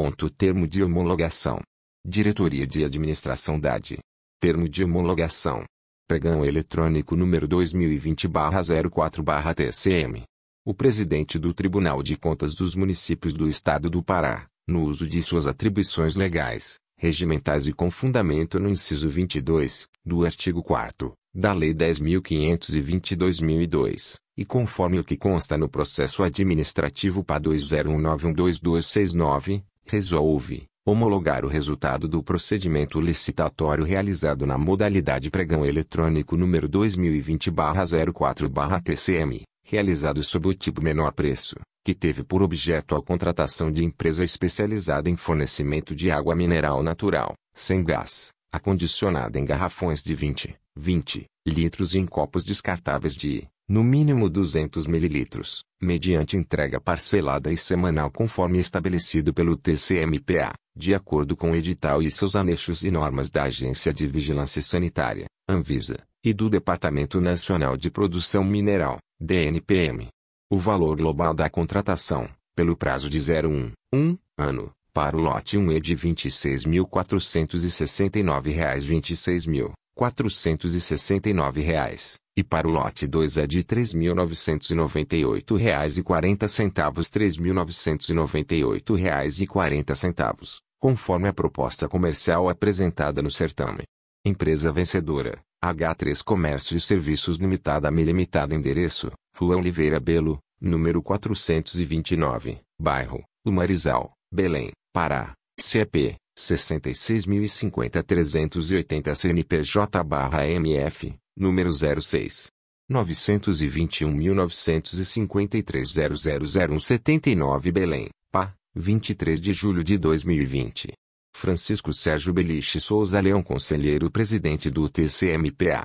Ponto termo de homologação. Diretoria de Administração DAD. Termo de homologação. Pregão eletrônico número 2020-04-TCM. O presidente do Tribunal de Contas dos Municípios do Estado do Pará, no uso de suas atribuições legais, regimentais e com fundamento no inciso 22, do artigo 4 da Lei 10.520-2002, e conforme o que consta no processo administrativo PA 2019122269, resolve homologar o resultado do procedimento licitatório realizado na modalidade pregão eletrônico número 2020-04-TCM, realizado sob o tipo menor preço, que teve por objeto a contratação de empresa especializada em fornecimento de água mineral natural, sem gás, acondicionada em garrafões de 20, 20 litros e em copos descartáveis de, no mínimo 200 mililitros, mediante entrega parcelada e semanal conforme estabelecido pelo TCMPA, de acordo com o edital e seus anexos e normas da Agência de Vigilância Sanitária, Anvisa, e do Departamento Nacional de Produção Mineral, DNPM. O valor global da contratação, pelo prazo de 01, 1 ano, para o lote 1 é de R$ 26.469,26 reais e para o lote 2 é de R$ 3.998,40 R$ 3.998,40, conforme a proposta comercial apresentada no certame. Empresa vencedora, H3 Comércio e Serviços Limitada Me Limitada Endereço, Rua Oliveira Belo, número 429, bairro, Umarizal, Belém, Pará, CEP, 66.050-380 CNPJ-MF, número 06. 921.953.0000179 Belém, PA, 23 de julho de 2020. Francisco Sérgio Beliche Souza Leão Conselheiro Presidente do TCMPA.